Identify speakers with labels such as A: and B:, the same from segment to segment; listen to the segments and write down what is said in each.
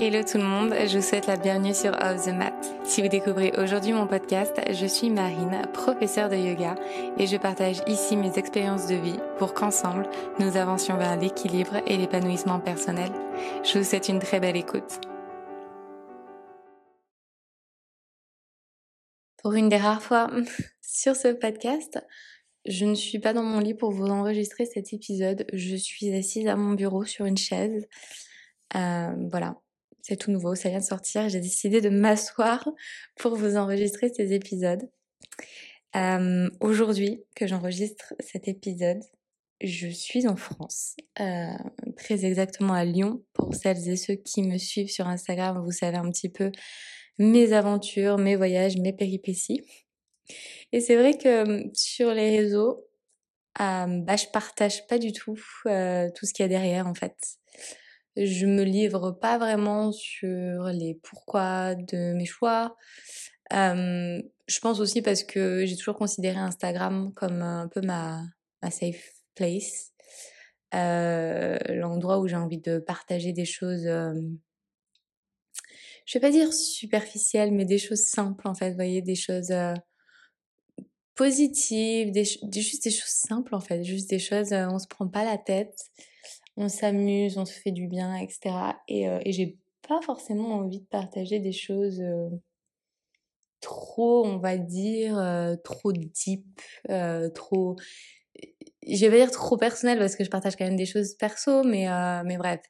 A: Hello tout le monde, je vous souhaite la bienvenue sur Off the Mat. Si vous découvrez aujourd'hui mon podcast, je suis Marine, professeure de yoga, et je partage ici mes expériences de vie pour qu'ensemble, nous avancions vers l'équilibre et l'épanouissement personnel. Je vous souhaite une très belle écoute. Pour une des rares fois sur ce podcast, je ne suis pas dans mon lit pour vous enregistrer cet épisode. Je suis assise à mon bureau sur une chaise. Euh, voilà, c'est tout nouveau, ça vient de sortir. J'ai décidé de m'asseoir pour vous enregistrer ces épisodes. Euh, Aujourd'hui que j'enregistre cet épisode, je suis en France, euh, très exactement à Lyon. Pour celles et ceux qui me suivent sur Instagram, vous savez un petit peu mes aventures, mes voyages, mes péripéties. Et c'est vrai que euh, sur les réseaux, euh, bah, je partage pas du tout tout ce qu'il y a derrière en fait je me livre pas vraiment sur les pourquoi de mes choix. Je pense aussi parce que j'ai toujours considéré Instagram comme un peu ma, safe place, euh, l'endroit où j'ai envie de partager des choses. Euh, je vais pas dire superficielles, mais des choses simples en fait. Vous voyez, des choses positives, juste des choses simples en fait, juste des choses. on se prend pas la tête on s'amuse, on se fait du bien, etc. Et, euh, et j'ai pas forcément envie de partager des choses euh, trop, on va dire, euh, trop deep, trop. Je vais pas dire trop personnel parce que je partage quand même des choses perso, mais, mais bref.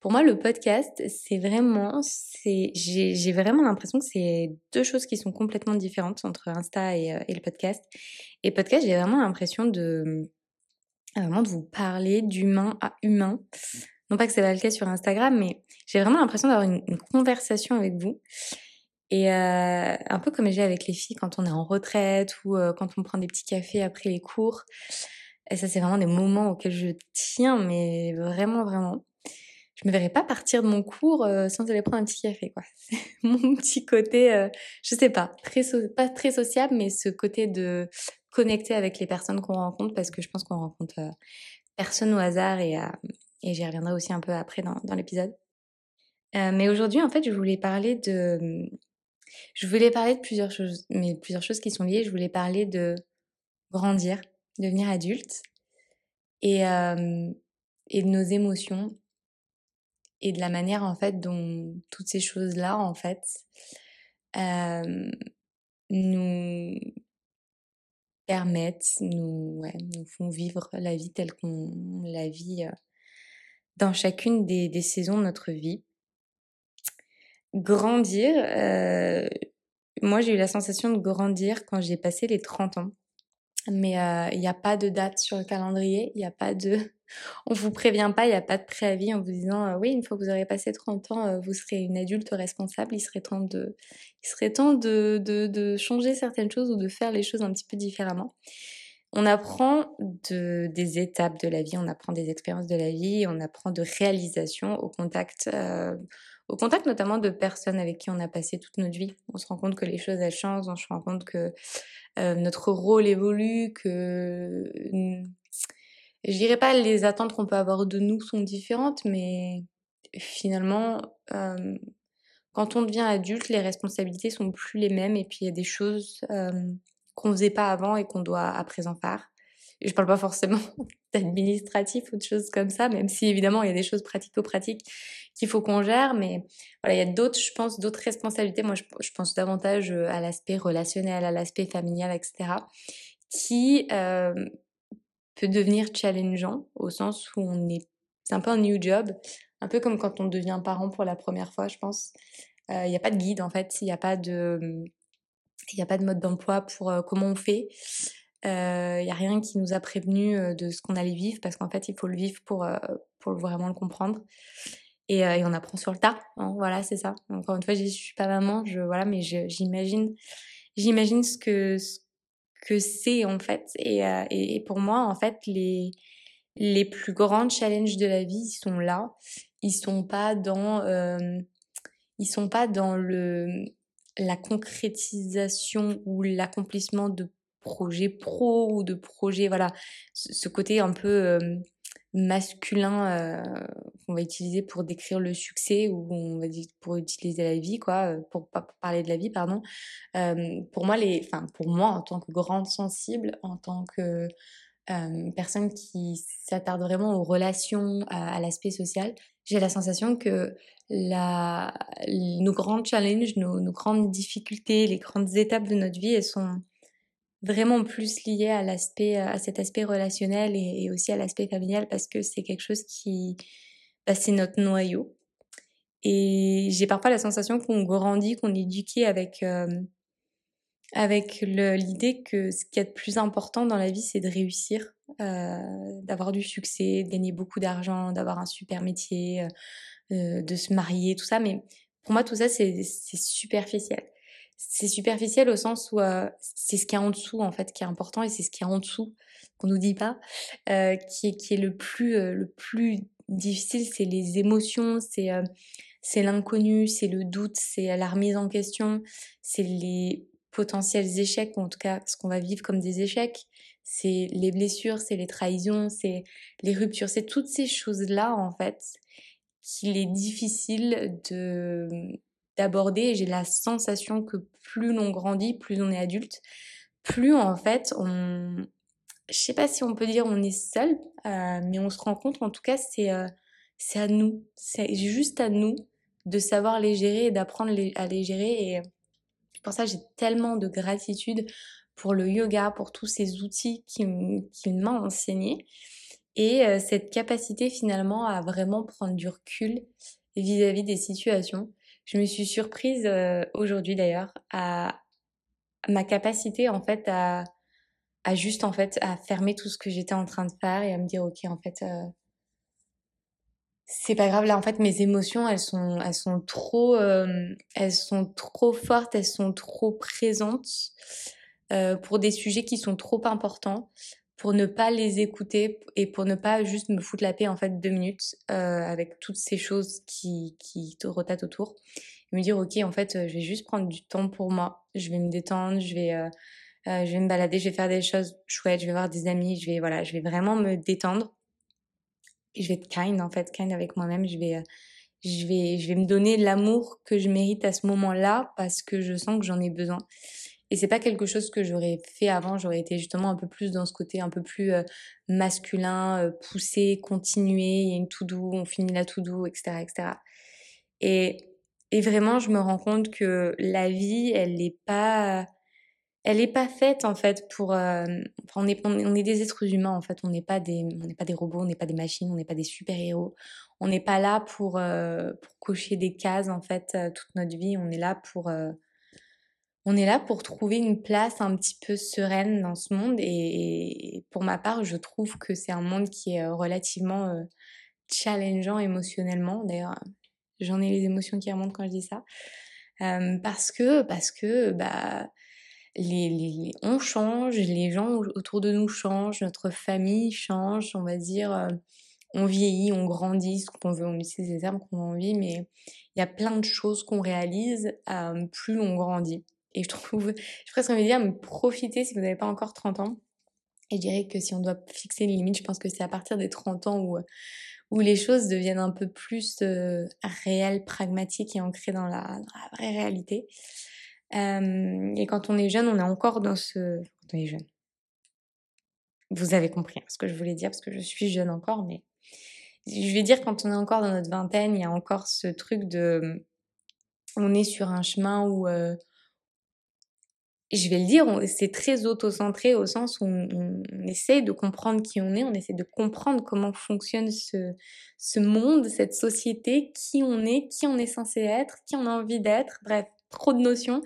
A: Pour moi, le podcast, c'est vraiment, j'ai vraiment l'impression que c'est deux choses qui sont complètement différentes entre Insta et, et le podcast. Et podcast, j'ai vraiment l'impression de, vraiment de vous parler d'humain à humain. Non pas que c'est pas le cas sur Instagram, mais j'ai vraiment l'impression d'avoir une, conversation avec vous. Et euh, un peu comme j'ai avec les filles quand on est en retraite ou euh, quand on prend des petits cafés après les cours. Et ça, c'est vraiment des moments auxquels je tiens, mais vraiment, vraiment. Je me verrais pas partir de mon cours euh, sans aller prendre un petit café, quoi. mon petit côté, je sais pas, très pas très sociable, mais ce côté de connecter avec les personnes qu'on rencontre parce que je pense qu'on rencontre euh, personne au hasard et, euh, et j'y reviendrai aussi un peu après dans, l'épisode. Euh, mais aujourd'hui, en fait, je voulais parler de, je voulais parler de plusieurs choses, mais plusieurs choses qui sont liées. Je voulais parler de grandir, devenir adulte et, et de nos émotions et de la manière en fait dont toutes ces choses-là en fait nous permettent, nous, font vivre la vie telle qu'on la vit euh, dans chacune des, des, saisons de notre vie. Grandir, euh, moi j'ai eu la sensation de grandir quand j'ai passé les 30 ans mais euh, il n'y a pas de date sur le calendrier, il n'y a pas de... On vous prévient pas, il n'y a pas de préavis en vous disant euh, oui, une fois que vous aurez passé 30 ans, euh, vous serez une adulte responsable, il serait temps de, il serait temps de, de, de, changer certaines choses ou de faire les choses un petit peu différemment. On apprend de, des étapes de la vie, on apprend des expériences de la vie, on apprend de réalisation au contact, au contact notamment de personnes avec qui on a passé toute notre vie. On se rend compte que les choses elles changent, on se rend compte que euh, notre rôle évolue, que je dirais pas les attentes qu'on peut avoir de nous sont différentes, mais finalement, euh, quand on devient adulte, les responsabilités sont plus les mêmes et puis il y a des choses euh, qu'on faisait pas avant et qu'on doit à présent faire. Je parle pas forcément d'administratif ou de choses comme ça, même si évidemment il y a des choses pratico-pratiques qu'il faut qu'on gère, mais voilà, il y a d'autres, je pense, d'autres responsabilités. Moi, je, je, pense davantage à l'aspect relationnel, à l'aspect familial, etc., qui euh, peut devenir challengeant au sens où on est, c'est un peu un new job, un peu comme quand on devient parent pour la première fois, je pense. Euh, il n'y a pas de guide en fait, il n'y a pas de, il a pas de mode d'emploi pour euh, comment on fait. Il euh, n'y a rien qui nous a prévenu euh, de ce qu'on allait vivre parce qu'en fait, il faut le vivre pour, euh, pour vraiment le comprendre. Et, on apprend sur le tas. Hein, voilà, c'est ça. Encore une fois, je suis pas maman, je, voilà, mais j'imagine, j'imagine ce que, que c'est en fait. Et, et, et, pour moi, en fait, les, les plus grands challenges de la vie, ils sont là. Ils sont pas dans, euh, ils sont pas dans le, la concrétisation ou l'accomplissement de projets pro ou de projets, voilà, ce côté un peu masculin euh, qu'on va utiliser pour décrire le succès ou on va dire pour utiliser la vie quoi euh, pour, pour parler de la vie pardon. Euh, pour moi les enfin pour moi en tant que grande sensible en tant que euh, personne qui s'attarde vraiment aux relations à, l'aspect social j'ai la sensation que la nos grands challenges nos, nos grandes difficultés les grandes étapes de notre vie elles sont vraiment plus lié à à cet aspect relationnel et, aussi à l'aspect familial parce que c'est quelque chose qui, bah, c'est notre noyau. Et j'ai parfois la sensation qu'on grandit, qu'on est éduqué avec, euh, avec l'idée que ce qui est le plus important dans la vie, c'est de réussir, euh, d'avoir du succès, de gagner beaucoup d'argent, d'avoir un super métier, euh, de se marier, tout ça. Mais pour moi, tout ça, c'est superficiel c'est superficiel au sens où euh, c'est ce qui est en dessous en fait qui est important et c'est ce qui est en dessous qu'on nous dit pas euh, qui est qui est le plus euh, le plus difficile c'est les émotions c'est c'est l'inconnu c'est le doute c'est la remise en question c'est les potentiels échecs ou en tout cas ce qu'on va vivre comme des échecs. C'est les blessures c'est les trahisons c'est les ruptures c'est toutes ces choses là en fait qu'il est difficile de d'aborder j'ai la sensation que plus l'on grandit, plus on est adulte, plus en fait on... Je sais pas si on peut dire on est seul, euh, mais on se rend compte en tout cas c'est euh, c'est à nous, c'est juste à nous de savoir les gérer et d'apprendre à les gérer et pour ça j'ai tellement de gratitude pour le yoga, pour tous ces outils qu'il m'a enseigné et euh, cette capacité finalement à vraiment prendre du recul vis-à-vis -vis des situations je me suis surprise euh, aujourd'hui d'ailleurs à ma capacité en fait à, à juste en fait à fermer tout ce que j'étais en train de faire et à me dire ok en fait euh, c'est pas grave là en fait mes émotions elles sont elles sont trop euh, elles sont trop fortes elles sont trop présentes pour des sujets qui sont trop importants pour ne pas les écouter et pour ne pas juste me foutre la paix en fait deux minutes euh, avec toutes ces choses qui, qui te rotatent autour. Et me dire ok en fait je vais juste prendre du temps pour moi. Je vais me détendre je vais euh, euh, je vais me balader je vais faire des choses chouettes je vais voir des amis je vais voilà je vais vraiment me détendre. Je vais être kind en fait kind avec moi-même. Je vais je vais je vais me donner l'amour que je mérite à ce moment-là parce que je sens que j'en ai besoin et c'est pas quelque chose que j'aurais fait avant, j'aurais été justement un peu plus dans ce côté un peu plus euh, masculin, euh, poussé, continué, il y a une tout doux, on finit la tout doux, etc., etc. Et, et vraiment, je me rends compte que la vie, elle n'est pas, elle est pas faite en fait pour. Euh, on est, on est des êtres humains en fait, on n'est pas des, on n'est pas des robots, on n'est pas des machines, on n'est pas des super héros. On n'est pas là pour, pour cocher des cases en fait toute notre vie. On est là pour on est là pour trouver une place un petit peu sereine dans ce monde et, pour ma part, je trouve que c'est un monde qui est euh, relativement euh, challengeant émotionnellement. D'ailleurs, j'en ai les émotions qui remontent quand je dis ça. Euh, parce que, parce que, bah, les, les, on change, les gens autour de nous changent, notre famille change, on va dire, on vieillit, on grandit, ce qu'on veut, on utilise les termes qu'on a envie, mais il y a plein de choses qu'on réalise plus on grandit. Et je trouve, je presque envie de dire, mais profitez si vous n'avez pas encore 30 ans. Et je dirais que si on doit fixer une limite, je pense que c'est à partir des 30 ans où, où les choses deviennent un peu plus euh, réelles, pragmatiques et ancrées dans la, vraie réalité. Euh, et quand on est jeune, on est encore dans ce... Quand on est jeune. Vous avez compris hein, ce que je voulais dire, parce que je suis jeune encore, mais je vais dire quand on est encore dans notre vingtaine, il y a encore ce truc de... On est sur un chemin où... Euh, je vais le dire, c'est très auto-centré au sens où on, on, essaie de comprendre qui on est, on essaie de comprendre comment fonctionne ce, ce monde, cette société, qui on est, qui on est censé être, qui on a envie d'être, bref, trop de notions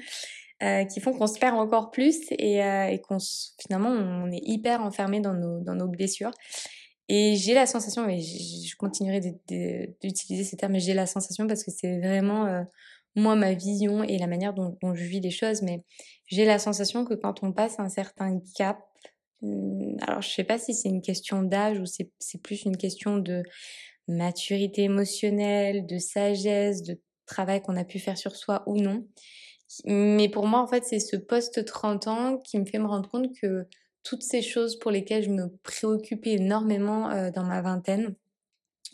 A: euh, qui font qu'on se perd encore plus et, euh, qu'on finalement on est hyper enfermé dans nos, dans nos blessures. Et j'ai la sensation, et je continuerai d'utiliser ces termes, mais j'ai la sensation parce que c'est vraiment euh, moi ma vision et la manière dont, je vis les choses, mais j'ai la sensation que quand on passe un certain cap, hmm, alors je sais pas si c'est une question d'âge ou c'est plus une question de maturité émotionnelle, de sagesse, de travail qu'on a pu faire sur soi ou non. Mais pour moi, en fait, c'est ce post 30 ans qui me fait me rendre compte que toutes ces choses pour lesquelles je me préoccupais énormément euh, dans ma vingtaine,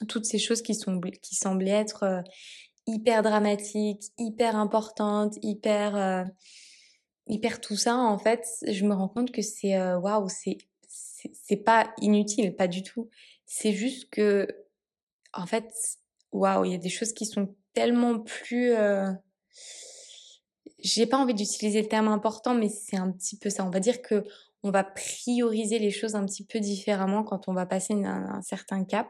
A: toutes ces choses qui, sont, qui semblaient être euh, hyper dramatiques, hyper importantes, hyper, euh, hyper tout ça, en fait, je me rends compte que c'est waouh, c'est c'est pas inutile, pas du tout. C'est juste que, en fait, waouh, il y a des choses qui sont tellement plus j'ai pas envie d'utiliser le terme important, mais c'est un petit peu ça. On va dire que on va prioriser les choses un petit peu différemment quand on va passer un, certain cap.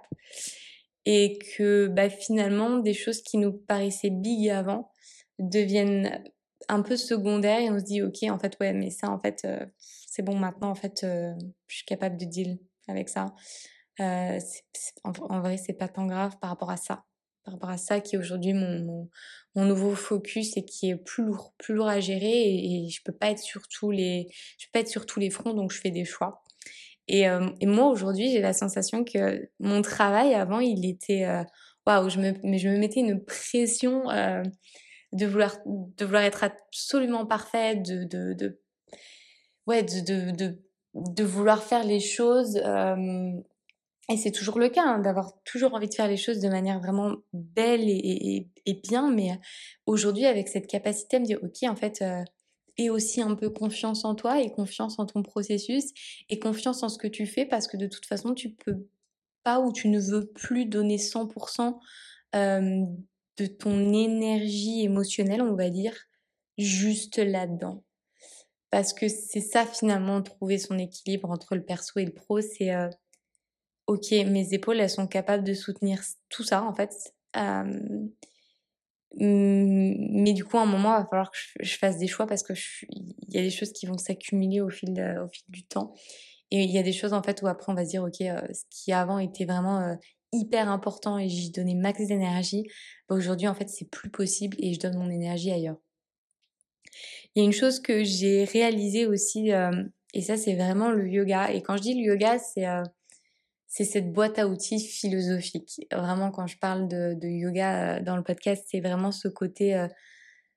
A: Et que bah, finalement, des choses qui nous paraissaient big avant deviennent un peu secondaires et on se dit, ok, en fait, ouais, mais ça, en fait, euh, c'est bon maintenant, en fait, euh, je suis capable de deal avec ça. Euh, en, en, vrai, c'est pas tant grave par rapport à ça par rapport à ça qui est aujourd'hui mon, mon, nouveau focus et qui est plus lourd, plus lourd à gérer et, je peux pas être sur tous les, je peux pas être sur tous les fronts donc je fais des choix. Et, euh, et moi aujourd'hui j'ai la sensation que mon travail avant il était, euh, waouh, je me, je me mettais une pression euh, de vouloir, de vouloir être absolument parfaite, de, de, de ouais, de, de, de, vouloir faire les choses et c'est toujours le cas, hein, d'avoir toujours envie de faire les choses de manière vraiment belle et, et, bien. Mais euh, aujourd'hui, avec cette capacité à me dire, ok, en fait, euh, et aussi un peu confiance en toi et confiance en ton processus et confiance en ce que tu fais parce que de toute façon, tu peux pas ou tu ne veux plus donner 100% euh, de ton énergie émotionnelle, on va dire, juste là-dedans. Parce que c'est ça finalement, trouver son équilibre entre le perso et le pro, c'est ok, mes épaules, elles sont capables de soutenir tout ça, en fait. Mais du coup, à un moment, il va falloir que je, fasse des choix parce que il y a des choses qui vont s'accumuler au fil, au fil du temps. Et il y a des choses, en fait, où après, on va se dire, ok, euh, ce qui avant était vraiment euh, hyper important et j'y donnais max d'énergie, bah, aujourd'hui, en fait, c'est plus possible et je donne mon énergie ailleurs. Il y a une chose que j'ai réalisée aussi, et ça, c'est vraiment le yoga. Et quand je dis le yoga, c'est c'est cette boîte à outils philosophique. Vraiment, quand je parle de, yoga euh, dans le podcast, c'est vraiment ce côté. Euh,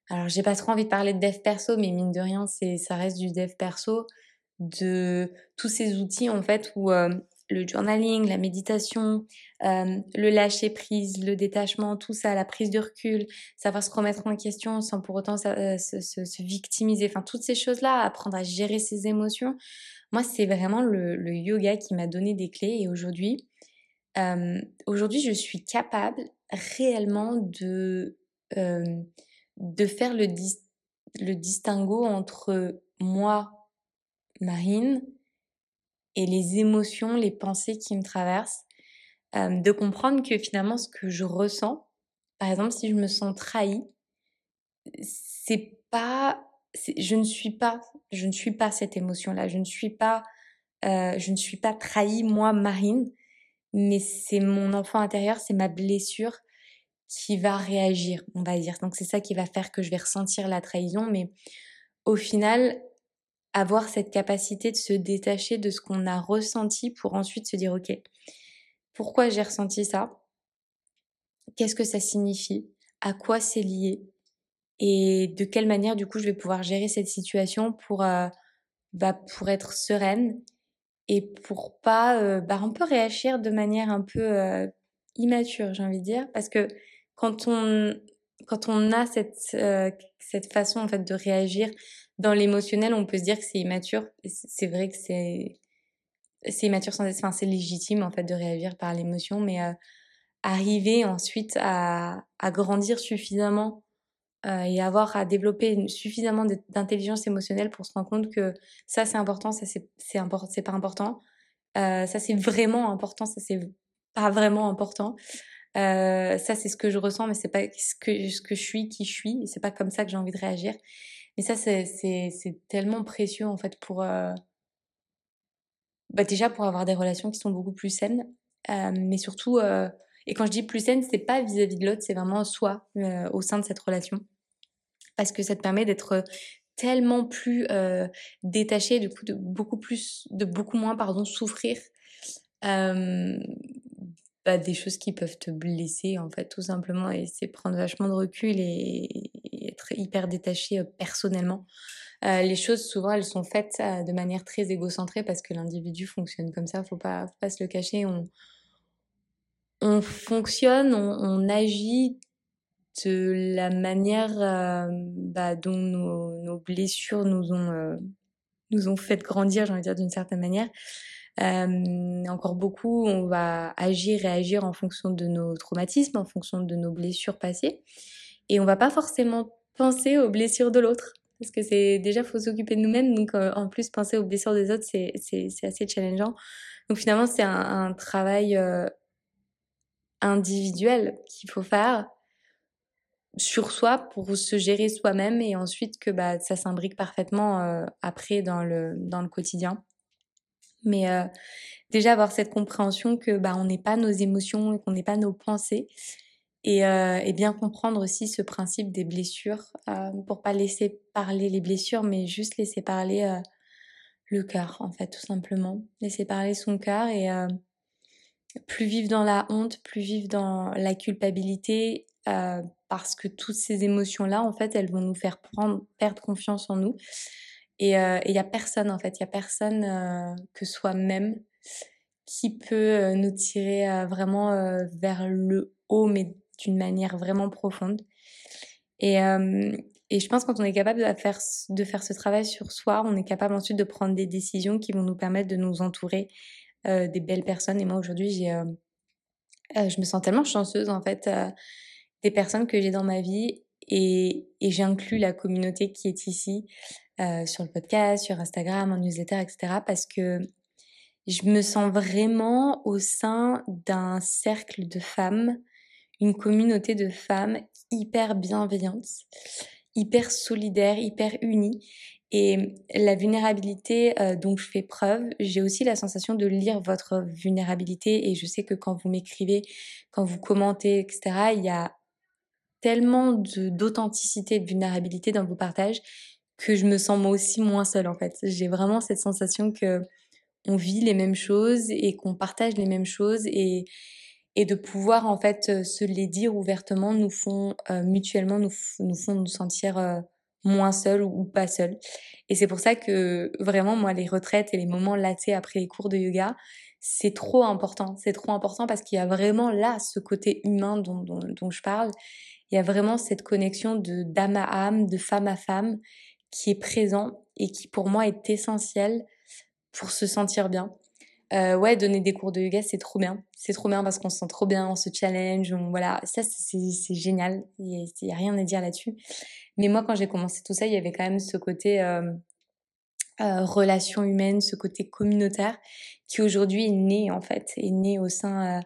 A: alors, j'ai pas trop envie de parler de dev perso, mais mine de rien, c'est ça reste du dev perso, de tous ces outils en fait où euh, le journaling, la méditation, le lâcher prise, le détachement, tout ça, la prise de recul, savoir se remettre en question sans pour autant se, se victimiser, enfin toutes ces choses-là, apprendre à gérer ses émotions. Moi, c'est vraiment le, yoga qui m'a donné des clés et aujourd'hui, euh, aujourd'hui, je suis capable réellement de, euh, de faire le, le distinguo entre moi, Marine, les émotions, les pensées qui me traversent, euh, de comprendre que finalement ce que je ressens, par exemple si je me sens trahie, c'est pas je ne suis pas, je ne suis pas cette émotion-là. Je ne suis pas, euh, je ne suis pas trahie moi, Marine, mais c'est mon enfant intérieur, c'est ma blessure qui va réagir, on va dire. Donc c'est ça qui va faire que je vais ressentir la trahison, mais au final, avoir cette capacité de se détacher de ce qu'on a ressenti pour ensuite se dire ok, pourquoi j'ai ressenti ça? Qu'est-ce que ça signifie? À quoi c'est lié? Et de quelle manière du coup je vais pouvoir gérer cette situation pour euh, bah, pour être sereine et pour pas euh, bah, un peu réagir de manière un peu euh, immature j'ai envie de dire. Parce que quand on quand on a cette cette façon en fait de réagir dans l'émotionnel on peut se dire que c'est immature c'est vrai que c'est immature sans enfin c'est légitime en fait de réagir par l'émotion mais arriver ensuite à, grandir suffisamment euh, et avoir à développer suffisamment d'intelligence émotionnelle pour se rendre compte que ça c'est important, ça c'est pas important, euh, ça c'est vraiment important, ça c'est pas vraiment important. Euh, ça c'est ce que je ressens, mais c'est pas ce que ce que je suis, qui je suis, c'est pas comme ça que j'ai envie de réagir. Mais ça c'est tellement précieux en fait pour bah déjà pour avoir des relations qui sont beaucoup plus saines, mais surtout et quand je dis plus saine, c'est pas vis-à-vis de l'autre, c'est vraiment soi au sein de cette relation. Parce que ça te permet d'être tellement plus détaché, du coup, de beaucoup plus, de beaucoup moins, pardon, souffrir bah, des choses qui peuvent te blesser, en fait, tout simplement. Et c'est prendre vachement de recul et, hyper détaché personnellement. les choses, souvent, elles sont faites de manière très égocentrée parce que l'individu fonctionne comme ça, faut pas, faut pas se le cacher. On, on fonctionne, on, agit de la manière bah, dont nos, blessures nous ont, nous ont fait grandir, j'ai envie de dire d'une certaine manière. Euh, encore beaucoup, on va agir, réagir en fonction de nos traumatismes, en fonction de nos blessures passées. Et on va pas forcément penser aux blessures de l'autre. Parce que c'est déjà, faut s'occuper de nous-mêmes. Donc, euh, en plus, penser aux blessures des autres, c'est, assez challengeant. Donc, finalement, c'est un, travail euh, individuel qu'il faut faire sur soi pour se gérer soi-même et ensuite que bah, ça s'imbrique parfaitement euh, après dans le, dans le quotidien. Mais déjà avoir cette compréhension que bah, on n'est pas nos émotions et qu'on n'est pas nos pensées. Et, euh, et, bien comprendre aussi ce principe des blessures euh, pour pas laisser parler les blessures, mais juste laisser parler euh, le cœur, en fait, tout simplement. Laisser parler son cœur et euh, plus vivre dans la honte, plus vivre dans la culpabilité, parce que toutes ces émotions-là, en fait, elles vont nous faire perdre confiance en nous. Et il euh, y a personne, en fait, il y a personne que soi-même qui peut nous tirer vraiment vers le haut, mais d'une manière vraiment profonde. Et, et je pense quand on est capable de faire, de faire ce travail sur soi, on est capable ensuite de prendre des décisions qui vont nous permettre de nous entourer des belles personnes. Et moi aujourd'hui, j'ai, je me sens tellement chanceuse en fait des personnes que j'ai dans ma vie et, et j'inclus la communauté qui est ici. Euh, sur le podcast, sur Instagram, en newsletter, etc. Parce que je me sens vraiment au sein d'un cercle de femmes, une communauté de femmes hyper bienveillantes, hyper solidaires, hyper unies. Et la vulnérabilité euh, dont je fais preuve, j'ai aussi la sensation de lire votre vulnérabilité et je sais que quand vous m'écrivez, quand vous commentez, etc., il y a tellement d'authenticité et de vulnérabilité dans vos partages que je me sens moi aussi moins seule en fait. J'ai vraiment cette sensation que on vit les mêmes choses et qu'on partage les mêmes choses et de pouvoir en fait euh, se les dire ouvertement nous font euh, mutuellement nous, nous font nous sentir euh, moins seuls ou, pas seuls. Et c'est pour ça que vraiment moi les retraites et les moments latés après les cours de yoga, c'est trop important. C'est trop important parce qu'il y a vraiment là ce côté humain dont, dont, je parle. Il y a vraiment cette connexion de d'âme à âme, de femme à femme qui est présent et qui pour moi est essentiel pour se sentir bien. Euh, ouais, donner des cours de yoga, c'est trop bien. C'est trop bien parce qu'on se sent trop bien, on se challenge, on, voilà, ça c'est génial. Il n'y a, rien à dire là-dessus. Mais moi, quand j'ai commencé tout ça, il y avait quand même ce côté euh, euh, relation humaine, ce côté communautaire qui aujourd'hui est né en fait, est né au sein euh,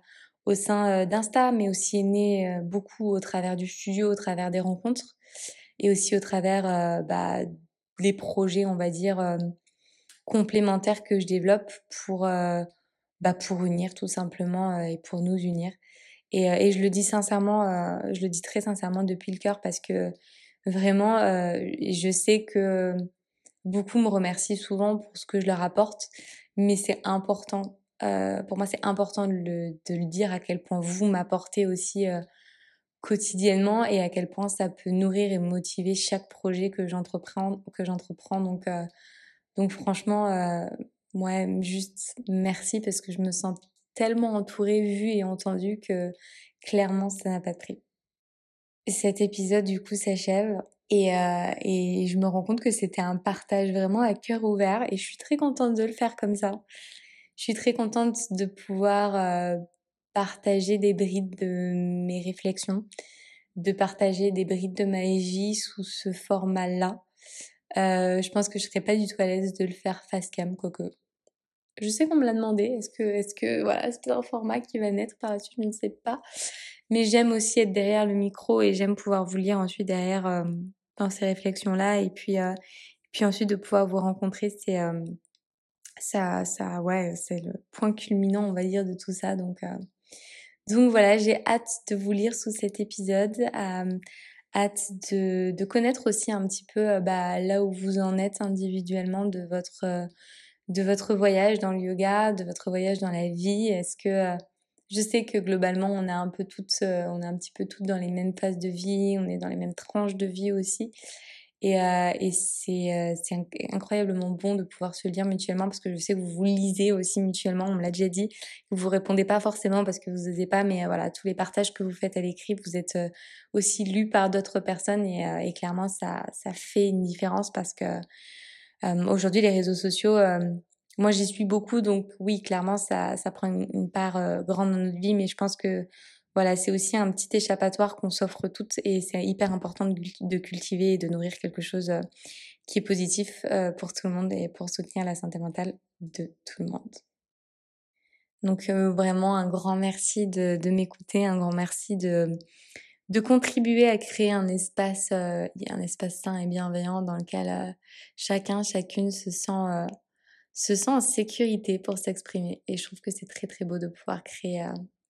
A: au sein euh, d'Insta, mais aussi est né euh, beaucoup au travers du studio, au travers des rencontres et aussi au travers bah, des projets, on va dire, complémentaires que je développe pour, euh, bah, pour unir tout simplement et pour nous unir. Et, et je le dis sincèrement, je le dis très sincèrement depuis le cœur parce que vraiment, je sais que beaucoup me remercient souvent pour ce que je leur apporte, mais c'est important. pour moi, c'est important de le, de le, dire à quel point vous m'apportez aussi quotidiennement et à quel point ça peut nourrir et motiver chaque projet que j'entreprends que j'entreprends donc euh, donc franchement euh, ouais juste merci parce que je me sens tellement entourée vue et entendue que clairement ça n'a pas de prix cet épisode du coup s'achève et, euh, et je me rends compte que c'était un partage vraiment à cœur ouvert et je suis très contente de le faire comme ça je suis très contente de pouvoir euh, partager des brides de mes réflexions, de partager des brides de ma vie sous ce format-là. Euh, je pense que je serais pas du tout à l'aise de le faire face cam, quoique. Je sais qu'on me l'a demandé. Est-ce que, est-ce que, voilà, c'est un format qui va naître par la suite, je ne sais pas. Mais j'aime aussi être derrière le micro et j'aime pouvoir vous lire ensuite derrière euh, dans ces réflexions-là et puis, euh, puis ensuite de pouvoir vous rencontrer, c'est ça, ça, ouais, c'est le point culminant, on va dire, de tout ça. Donc, donc voilà, j'ai hâte de vous lire sous cet épisode, hâte de, de, connaître aussi un petit peu euh, bah, là où vous en êtes individuellement de votre, euh, de votre voyage dans le yoga, de votre voyage dans la vie. Est-ce que, je sais que globalement, on a un peu toutes, on est un petit peu toutes dans les mêmes phases de vie, on est dans les mêmes tranches de vie aussi. Et, euh, et c'est euh, incroyablement bon de pouvoir se lire mutuellement parce que je sais que vous vous lisez aussi mutuellement, on me l'a déjà dit. Vous vous répondez pas forcément parce que vous n'osez pas, mais euh, voilà, tous les partages que vous faites à l'écrit, vous êtes euh, aussi lus par d'autres personnes et, et, clairement ça, ça fait une différence parce que aujourd'hui les réseaux sociaux, moi j'y suis beaucoup donc oui clairement ça, ça prend une, une part grande dans notre vie, mais je pense que voilà, c'est aussi un petit échappatoire qu'on s'offre toutes et c'est hyper important de, cultiver et de nourrir quelque chose euh, qui est positif euh, pour tout le monde et pour soutenir la santé mentale de tout le monde. Donc euh, vraiment un grand merci de, m'écouter, un grand merci de, de contribuer à créer un espace, un espace sain et bienveillant dans lequel chacun, chacune se sent, se sent en sécurité pour s'exprimer. Et je trouve que c'est très très beau de pouvoir créer